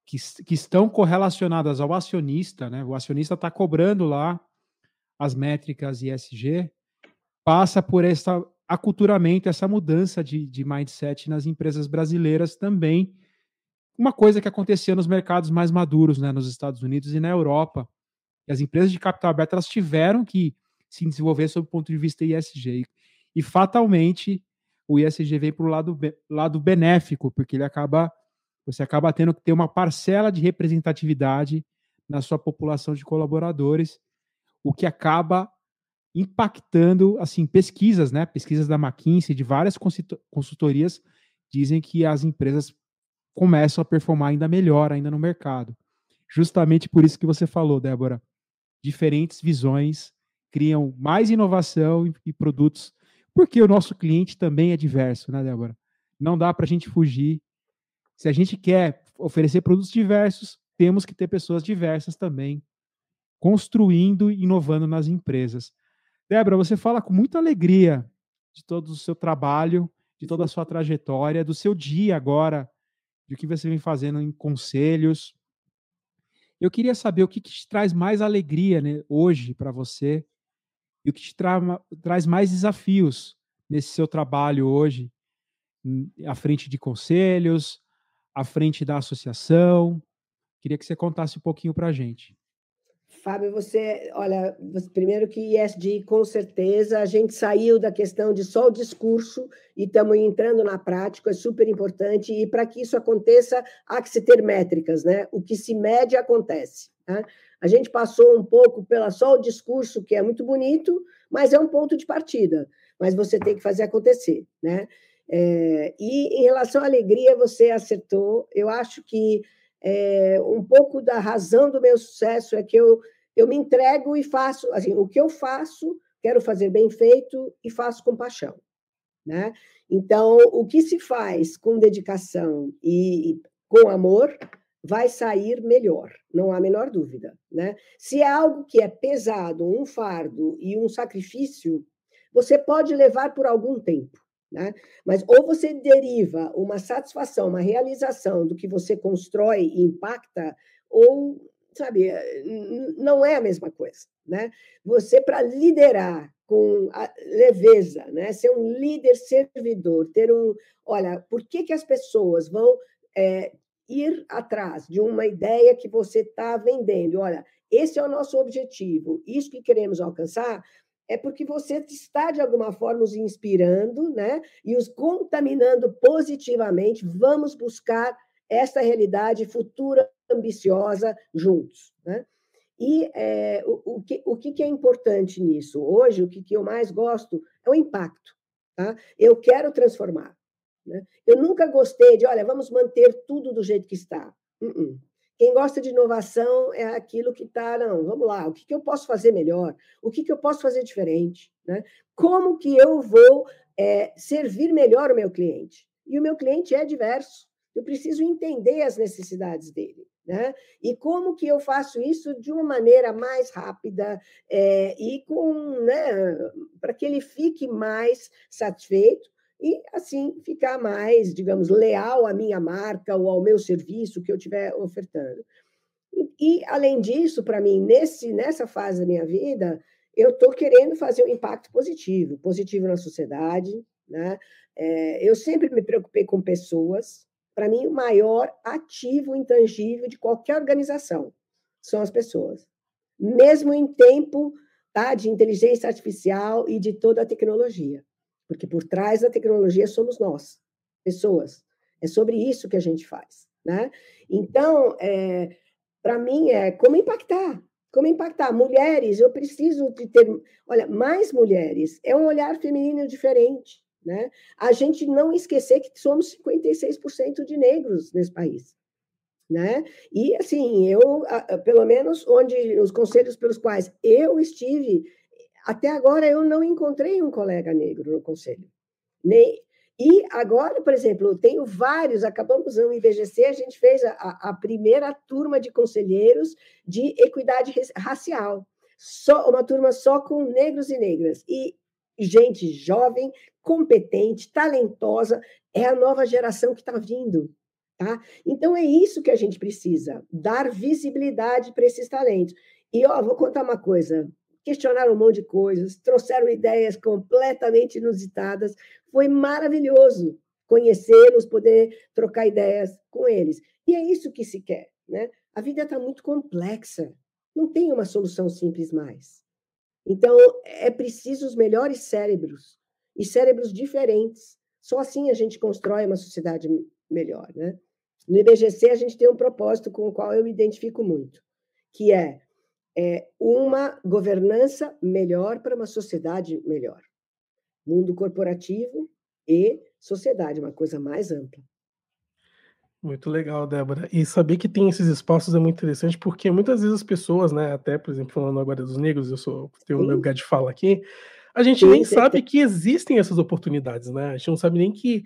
que, que estão correlacionadas ao acionista, né? O acionista está cobrando lá as métricas ESG, passa por essa aculturamento, essa mudança de, de mindset nas empresas brasileiras também. Uma coisa que acontecia nos mercados mais maduros, né, nos Estados Unidos e na Europa. E as empresas de capital aberto elas tiveram que se desenvolver sob o ponto de vista ESG. E, fatalmente o ESG vem para o lado, lado benéfico, porque ele acaba você acaba tendo que ter uma parcela de representatividade na sua população de colaboradores, o que acaba impactando, assim, pesquisas, né? Pesquisas da McKinsey, de várias consultorias, dizem que as empresas começam a performar ainda melhor ainda no mercado. Justamente por isso que você falou, Débora. Diferentes visões criam mais inovação e, e produtos, porque o nosso cliente também é diverso, né, Débora? Não dá para a gente fugir se a gente quer oferecer produtos diversos, temos que ter pessoas diversas também construindo e inovando nas empresas. Débora, você fala com muita alegria de todo o seu trabalho, de toda a sua trajetória, do seu dia agora, o que você vem fazendo em conselhos. Eu queria saber o que, que te traz mais alegria né, hoje para você e o que te tra traz mais desafios nesse seu trabalho hoje, à frente de conselhos, à frente da associação. Queria que você contasse um pouquinho para a gente. Fábio, você, olha, primeiro que ESG, com certeza, a gente saiu da questão de só o discurso e estamos entrando na prática, é super importante, e para que isso aconteça, há que se ter métricas, né? O que se mede acontece. Né? A gente passou um pouco pela só o discurso, que é muito bonito, mas é um ponto de partida, mas você tem que fazer acontecer, né? É, e em relação à alegria, você acertou. Eu acho que é, um pouco da razão do meu sucesso é que eu, eu me entrego e faço, assim, o que eu faço, quero fazer bem feito e faço com paixão. Né? Então, o que se faz com dedicação e, e com amor vai sair melhor, não há a menor dúvida. Né? Se é algo que é pesado, um fardo e um sacrifício, você pode levar por algum tempo. Né? Mas ou você deriva uma satisfação, uma realização do que você constrói e impacta, ou, sabe, não é a mesma coisa. Né? Você, para liderar com leveza, né? ser um líder servidor, ter um. Olha, por que, que as pessoas vão é, ir atrás de uma ideia que você está vendendo? Olha, esse é o nosso objetivo, isso que queremos alcançar é porque você está, de alguma forma, os inspirando né? e os contaminando positivamente. Vamos buscar essa realidade futura ambiciosa juntos. Né? E é, o, o, que, o que é importante nisso? Hoje, o que, eu mais gosto é o impacto. Tá? Eu quero transformar. Né? Eu nunca gostei de, olha, vamos manter tudo do jeito que está. Uh -uh. Quem gosta de inovação é aquilo que está, não, vamos lá, o que, que eu posso fazer melhor? O que, que eu posso fazer diferente? Né? Como que eu vou é, servir melhor o meu cliente? E o meu cliente é diverso. Eu preciso entender as necessidades dele. Né? E como que eu faço isso de uma maneira mais rápida é, e com né, para que ele fique mais satisfeito e assim ficar mais, digamos, leal à minha marca ou ao meu serviço que eu estiver ofertando. E, e, além disso, para mim, nesse, nessa fase da minha vida, eu estou querendo fazer um impacto positivo, positivo na sociedade. Né? É, eu sempre me preocupei com pessoas. Para mim, o maior ativo intangível de qualquer organização são as pessoas. Mesmo em tempo tá, de inteligência artificial e de toda a tecnologia porque por trás da tecnologia somos nós, pessoas. É sobre isso que a gente faz, né? Então, é, para mim é como impactar, como impactar mulheres. Eu preciso de ter, olha, mais mulheres. É um olhar feminino diferente, né? A gente não esquecer que somos 56% de negros nesse país. né? E assim, eu, pelo menos onde os conselhos pelos quais eu estive, até agora eu não encontrei um colega negro no conselho. Nem, e agora, por exemplo, tenho vários, acabamos no IBGC, a gente fez a, a primeira turma de conselheiros de equidade racial. Só uma turma só com negros e negras. E gente jovem, competente, talentosa, é a nova geração que está vindo. Tá? Então é isso que a gente precisa, dar visibilidade para esses talentos. E ó, vou contar uma coisa: questionaram um monte de coisas, trouxeram ideias completamente inusitadas. Foi maravilhoso conhecê-los, poder trocar ideias com eles. E é isso que se quer. Né? A vida está muito complexa, não tem uma solução simples mais. Então, é preciso os melhores cérebros e cérebros diferentes. Só assim a gente constrói uma sociedade melhor. Né? No IBGC, a gente tem um propósito com o qual eu me identifico muito, que é, é uma governança melhor para uma sociedade melhor. Mundo corporativo e sociedade, uma coisa mais ampla. Muito legal, Débora. E saber que tem esses espaços é muito interessante, porque muitas vezes as pessoas, né, até, por exemplo, falando agora dos negros, eu sou tenho o meu lugar de fala aqui, a gente sim, nem sabe que existem essas oportunidades, né? A gente não sabe nem que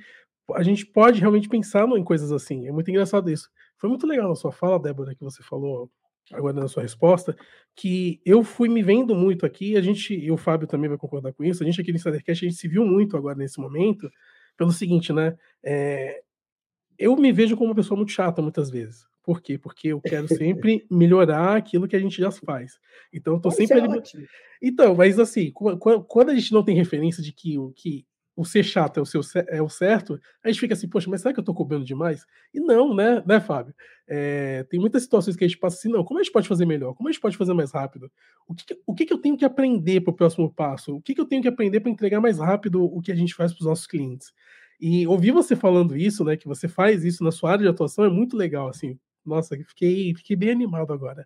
a gente pode realmente pensar em coisas assim. É muito engraçado isso. Foi muito legal na sua fala, Débora, que você falou agora na sua resposta, que eu fui me vendo muito aqui, a gente, e o Fábio também vai concordar com isso, a gente aqui no Insidercast, a gente se viu muito agora nesse momento, pelo seguinte, né, é, eu me vejo como uma pessoa muito chata muitas vezes. Por quê? Porque eu quero sempre melhorar aquilo que a gente já faz. Então, eu tô sempre... É ali... Então, mas assim, quando a gente não tem referência de que o que o ser chato é o, seu, é o certo, a gente fica assim, poxa, mas será que eu tô cobrando demais? E não, né, né, Fábio? É, tem muitas situações que a gente passa assim, não, como a gente pode fazer melhor? Como a gente pode fazer mais rápido? O que, o que, que eu tenho que aprender para o próximo passo? O que, que eu tenho que aprender para entregar mais rápido o que a gente faz para os nossos clientes? E ouvir você falando isso, né, que você faz isso na sua área de atuação é muito legal, assim. Nossa, fiquei, fiquei bem animado agora.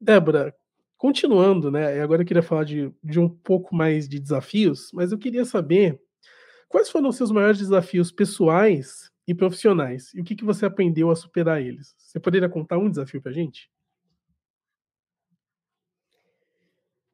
Débora, continuando, né, agora eu queria falar de, de um pouco mais de desafios, mas eu queria saber Quais foram os seus maiores desafios pessoais e profissionais? E o que, que você aprendeu a superar eles? Você poderia contar um desafio para a gente?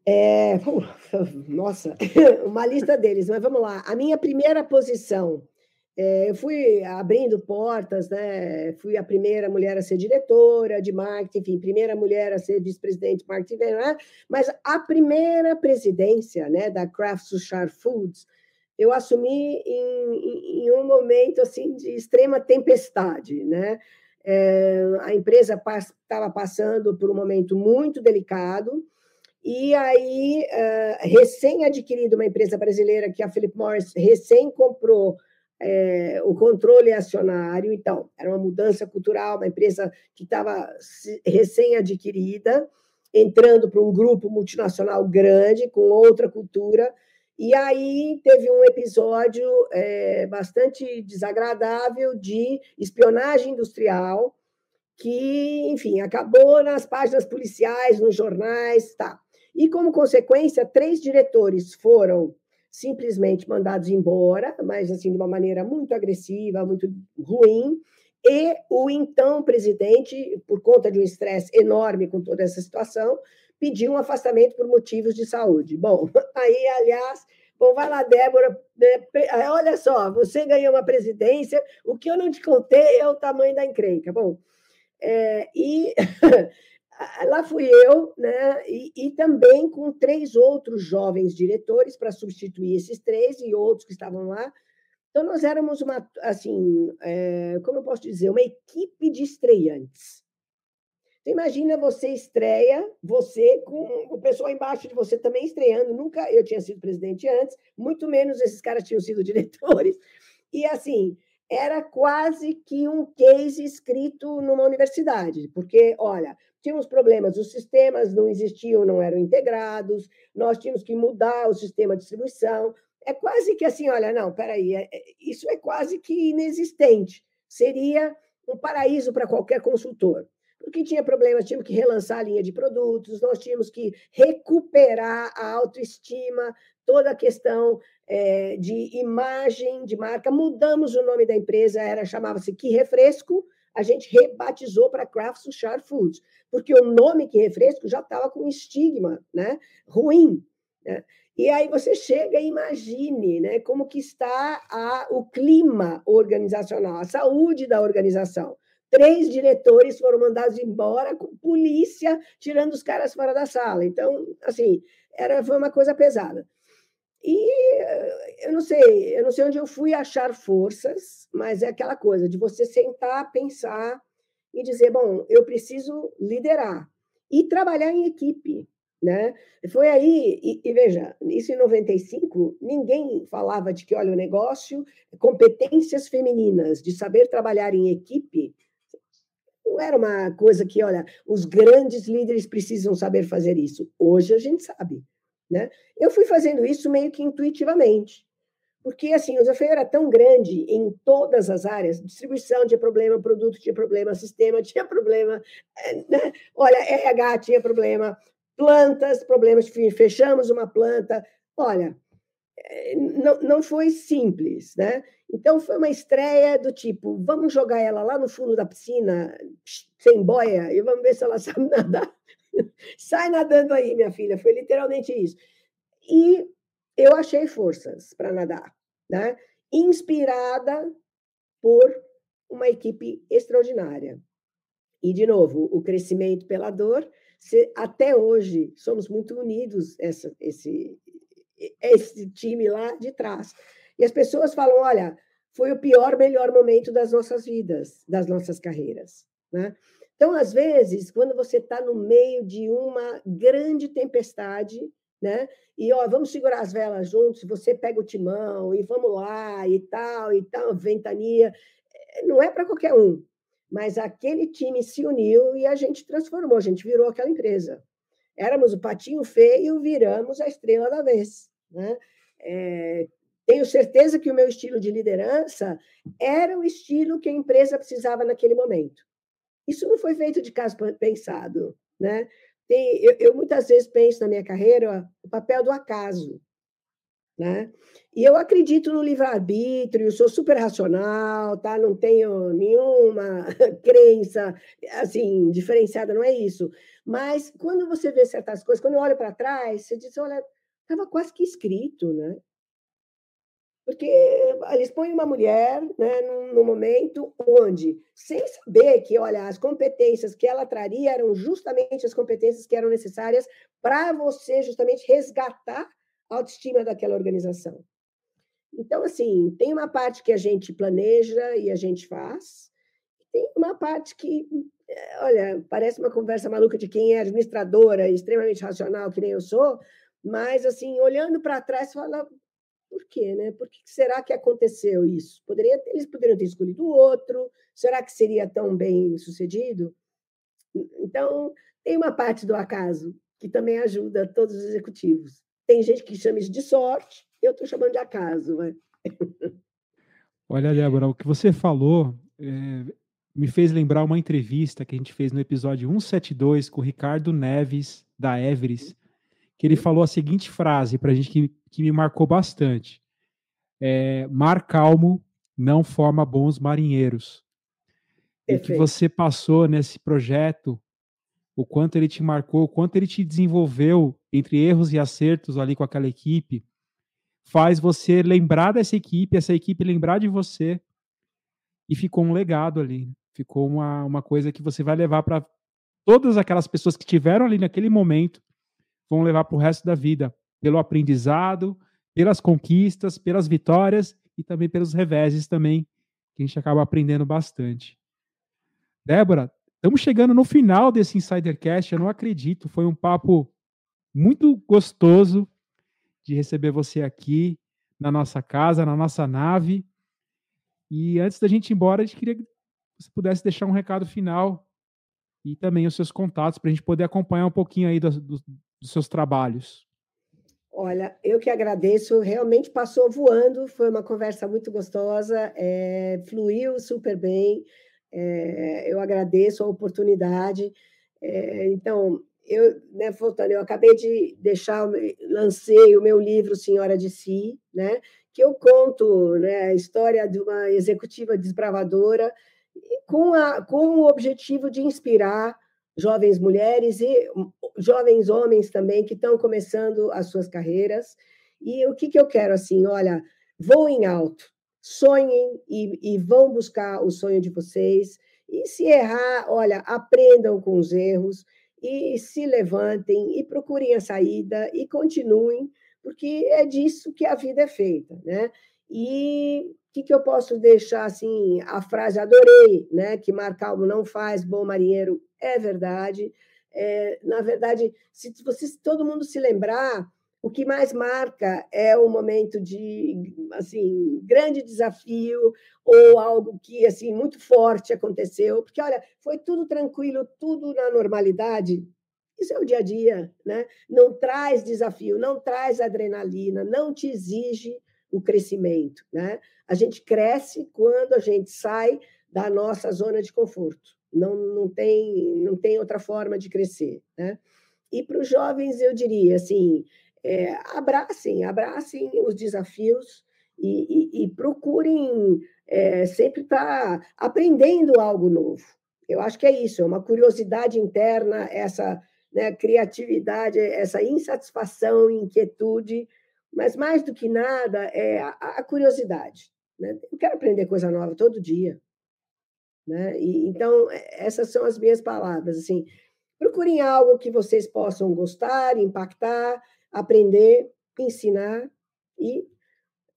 É, nossa, uma lista deles, mas vamos lá. A minha primeira posição, é, eu fui abrindo portas, né? Fui a primeira mulher a ser diretora de marketing, enfim, primeira mulher a ser vice-presidente de marketing, né? mas a primeira presidência, né, da Kraft Sushar Foods, eu assumi em, em um momento assim de extrema tempestade, né? É, a empresa estava passando por um momento muito delicado e aí uh, recém adquirido uma empresa brasileira que a Philip Morris recém comprou é, o controle acionário, então era uma mudança cultural, uma empresa que estava recém adquirida, entrando para um grupo multinacional grande com outra cultura e aí teve um episódio é, bastante desagradável de espionagem industrial, que, enfim, acabou nas páginas policiais, nos jornais, tá. E como consequência, três diretores foram simplesmente mandados embora, mas assim de uma maneira muito agressiva, muito ruim, e o então presidente, por conta de um estresse enorme com toda essa situação, pediu um afastamento por motivos de saúde. Bom, aí, aliás, bom, vai lá, Débora, né, olha só, você ganhou uma presidência, o que eu não te contei é o tamanho da encrenca. Bom, é, e lá fui eu, né, e, e, também com três outros jovens diretores para substituir esses três e outros que estavam lá. Então, nós éramos uma, assim, é, como eu posso dizer, uma equipe de estreantes. Então, imagina você estreia, você com o pessoal embaixo de você também estreando. Nunca eu tinha sido presidente antes, muito menos esses caras tinham sido diretores. E assim, era quase que um case escrito numa universidade, porque, olha, tínhamos problemas, os sistemas não existiam, não eram integrados, nós tínhamos que mudar o sistema de distribuição. É quase que assim, olha, não, peraí, é, é, isso é quase que inexistente. Seria um paraíso para qualquer consultor porque tinha problemas, tínhamos que relançar a linha de produtos, nós tínhamos que recuperar a autoestima, toda a questão é, de imagem de marca. Mudamos o nome da empresa, era chamava-se Que Refresco, a gente rebatizou para Kraft Sushar Foods, porque o nome que refresco já estava com estigma né, ruim. Né? E aí você chega e imagine né, como que está a, o clima organizacional, a saúde da organização. Três diretores foram mandados embora com polícia tirando os caras fora da sala. Então, assim, era, foi uma coisa pesada. E eh, eu não sei, eu não sei onde eu fui achar forças, mas é aquela coisa de você sentar, pensar e dizer, bom, eu preciso liderar e trabalhar em equipe, né? Foi aí, e, e, veja, isso em 95, ninguém falava de que, olha, o negócio, competências femininas, de saber trabalhar em equipe, não era uma coisa que, olha, os grandes líderes precisam saber fazer isso. Hoje a gente sabe. Né? Eu fui fazendo isso meio que intuitivamente, porque assim, o desafio era tão grande em todas as áreas, distribuição tinha problema, produto tinha problema, sistema tinha problema, né? olha, RH tinha problema, plantas, problemas, fechamos uma planta, olha, não, não foi simples, né? Então foi uma estreia do tipo, vamos jogar ela lá no fundo da piscina, sem boia, e vamos ver se ela sabe nadar. Sai nadando aí, minha filha. Foi literalmente isso. E eu achei forças para nadar, né? Inspirada por uma equipe extraordinária. E, de novo, o crescimento pela dor. Se, até hoje, somos muito unidos, essa, esse, esse time lá de trás. E as pessoas falam: olha, foi o pior, melhor momento das nossas vidas, das nossas carreiras. Né? Então, às vezes, quando você está no meio de uma grande tempestade, né? E ó, vamos segurar as velas juntos, você pega o timão e vamos lá e tal, e tal, ventania. Eh, não é para qualquer um, mas aquele time se uniu e a gente transformou, a gente virou aquela empresa. Éramos o patinho feio, viramos a estrela da vez. Né? É, tenho certeza que o meu estilo de liderança era o estilo que a empresa precisava naquele momento. Isso não foi feito de caso pensado, né? Tem, eu, eu, muitas vezes penso na minha carreira ó, o papel do acaso, né? E eu acredito no livre-arbítrio, sou super racional, tá? Não tenho nenhuma crença assim diferenciada, não é isso. Mas quando você vê certas coisas, quando eu olho para trás, você diz, olha, estava quase que escrito, né? porque eles põem uma mulher né, num, num, momento onde, sem saber que, olha, as competências que ela traria eram justamente as competências que eram necessárias para você justamente resgatar a autoestima daquela organização. Então, assim, tem uma parte que a gente planeja e a gente faz, tem uma parte que, olha, parece uma conversa maluca de quem é administradora, extremamente racional, que nem eu sou, mas, assim, olhando para trás, fala, por quê, né? Por que será que aconteceu isso? Poderia, eles poderiam ter escolhido outro. Será que seria tão bem sucedido? Então, tem uma parte do acaso que também ajuda todos os executivos. Tem gente que chama isso de sorte, eu estou chamando de acaso. Né? Olha, Débora, o que você falou é, me fez lembrar uma entrevista que a gente fez no episódio 172 com o Ricardo Neves, da Everest, que ele falou a seguinte frase para a gente que, que me marcou bastante. É, mar calmo não forma bons marinheiros. E que você passou nesse projeto, o quanto ele te marcou, o quanto ele te desenvolveu entre erros e acertos ali com aquela equipe, faz você lembrar dessa equipe, essa equipe lembrar de você, e ficou um legado ali. Ficou uma, uma coisa que você vai levar para todas aquelas pessoas que estiveram ali naquele momento vão levar para o resto da vida, pelo aprendizado, pelas conquistas, pelas vitórias e também pelos reveses também, que a gente acaba aprendendo bastante. Débora, estamos chegando no final desse Insidercast, eu não acredito, foi um papo muito gostoso de receber você aqui na nossa casa, na nossa nave. E antes da gente ir embora, a gente queria que você pudesse deixar um recado final e também os seus contatos para a gente poder acompanhar um pouquinho aí do, do, dos seus trabalhos? Olha, eu que agradeço, realmente passou voando, foi uma conversa muito gostosa, é, fluiu super bem, é, eu agradeço a oportunidade. É, então, eu, né, voltando, eu acabei de deixar, lancei o meu livro Senhora de Si, né, que eu conto né, a história de uma executiva desbravadora com, a, com o objetivo de inspirar jovens mulheres e jovens homens também que estão começando as suas carreiras. E o que, que eu quero assim? Olha, voem alto, sonhem e, e vão buscar o sonho de vocês. E se errar, olha, aprendam com os erros e se levantem e procurem a saída e continuem, porque é disso que a vida é feita, né? E que, que eu posso deixar assim? A frase adorei, né? Que mar calmo não faz bom marinheiro é verdade. É, na verdade, se se todo mundo se lembrar, o que mais marca é o momento de assim grande desafio ou algo que assim muito forte aconteceu, porque olha, foi tudo tranquilo, tudo na normalidade. Isso é o dia a dia, né? Não traz desafio, não traz adrenalina, não te exige o crescimento, né? A gente cresce quando a gente sai da nossa zona de conforto. Não, não tem não tem outra forma de crescer, né? E para os jovens eu diria assim, é, abracem, abracem os desafios e, e, e procurem é, sempre estar aprendendo algo novo. Eu acho que é isso, é uma curiosidade interna, essa né, criatividade, essa insatisfação, inquietude, mas mais do que nada é a, a curiosidade. Né? Eu quero aprender coisa nova todo dia. Né? E, então, essas são as minhas palavras. Assim, procurem algo que vocês possam gostar, impactar, aprender, ensinar e,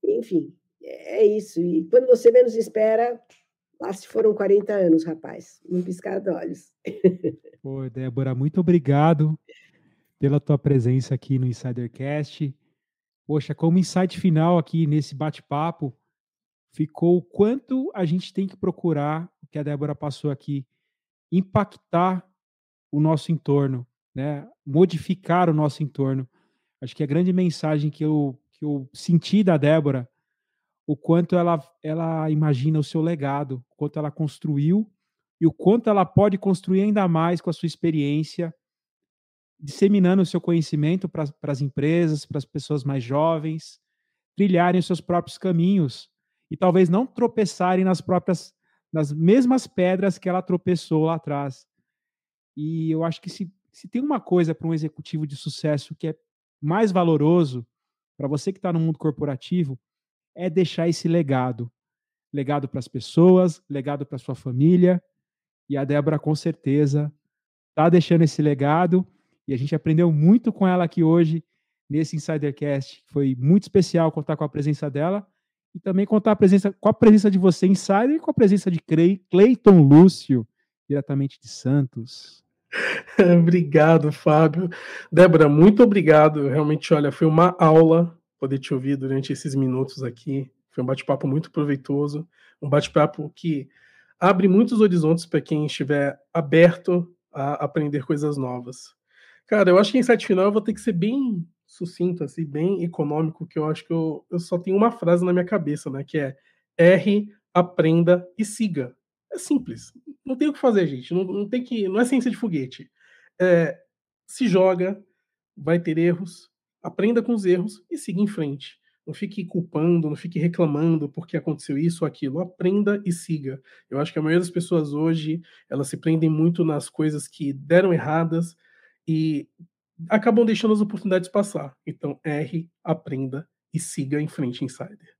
enfim, é isso. E quando você menos espera, lá se foram 40 anos, rapaz, num piscar de olhos. Pô, Débora, muito obrigado pela tua presença aqui no Insidercast. Poxa, como insight final aqui nesse bate-papo, ficou o quanto a gente tem que procurar, o que a Débora passou aqui, impactar o nosso entorno, né? modificar o nosso entorno. Acho que a grande mensagem que eu, que eu senti da Débora, o quanto ela, ela imagina o seu legado, o quanto ela construiu e o quanto ela pode construir ainda mais com a sua experiência, disseminando o seu conhecimento para as empresas, para as pessoas mais jovens, trilharem os seus próprios caminhos e talvez não tropeçarem nas próprias nas mesmas pedras que ela tropeçou lá atrás. E eu acho que se, se tem uma coisa para um executivo de sucesso que é mais valoroso para você que está no mundo corporativo é deixar esse legado. Legado para as pessoas, legado para sua família. E a Débora, com certeza, está deixando esse legado. E a gente aprendeu muito com ela aqui hoje, nesse Insidercast. Foi muito especial contar com a presença dela e também contar a presença, com a presença de você, Insider, e com a presença de Cleiton Lúcio, diretamente de Santos. obrigado, Fábio. Débora, muito obrigado. Realmente, olha, foi uma aula poder te ouvir durante esses minutos aqui. Foi um bate-papo muito proveitoso, um bate-papo que abre muitos horizontes para quem estiver aberto a aprender coisas novas. Cara, eu acho que em site final eu vou ter que ser bem sucinto, assim, bem econômico, que eu acho que eu, eu só tenho uma frase na minha cabeça, né? Que é R, aprenda e siga. É simples. Não tem o que fazer, gente. Não, não tem que. Não é ciência de foguete. É, se joga, vai ter erros, aprenda com os erros e siga em frente. Não fique culpando, não fique reclamando porque aconteceu isso ou aquilo. Aprenda e siga. Eu acho que a maioria das pessoas hoje, elas se prendem muito nas coisas que deram erradas e acabam deixando as oportunidades passar. Então, erre, aprenda e siga em frente, Insider.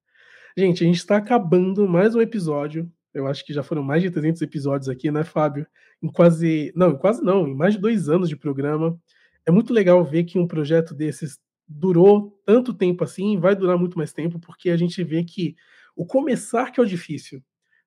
Gente, a gente está acabando mais um episódio. Eu acho que já foram mais de 300 episódios aqui, né, Fábio? Em quase. Não, quase não, em mais de dois anos de programa. É muito legal ver que um projeto desses durou tanto tempo assim, vai durar muito mais tempo, porque a gente vê que o começar que é o difícil.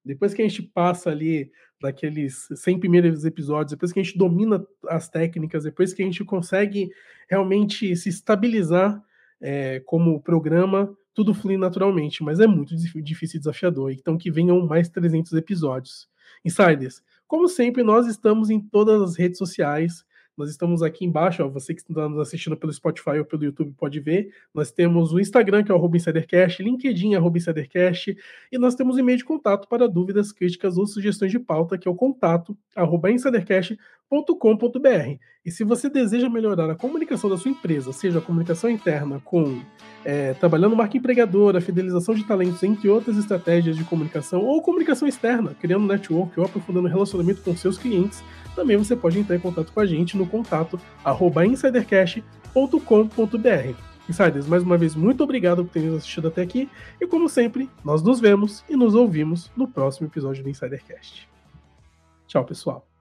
Depois que a gente passa ali daqueles 100 primeiros episódios, depois que a gente domina as técnicas, depois que a gente consegue realmente se estabilizar é, como programa, tudo flui naturalmente, mas é muito difícil e desafiador. Então, que venham mais 300 episódios. Insiders, como sempre, nós estamos em todas as redes sociais. Nós estamos aqui embaixo, ó, você que está nos assistindo pelo Spotify ou pelo YouTube pode ver. Nós temos o Instagram, que é o InsiderCast, LinkedIn, arroba InsiderCast, e nós temos e-mail de contato para dúvidas, críticas ou sugestões de pauta, que é o contato, arroba insidercast.com.br. E se você deseja melhorar a comunicação da sua empresa, seja a comunicação interna com é, trabalhando marca empregadora, fidelização de talentos, entre outras estratégias de comunicação ou comunicação externa, criando network ou aprofundando relacionamento com seus clientes, também você pode entrar em contato com a gente no contato insidercash.com.br. Insiders, mais uma vez, muito obrigado por terem assistido até aqui. E como sempre, nós nos vemos e nos ouvimos no próximo episódio do Insidercast. Tchau, pessoal.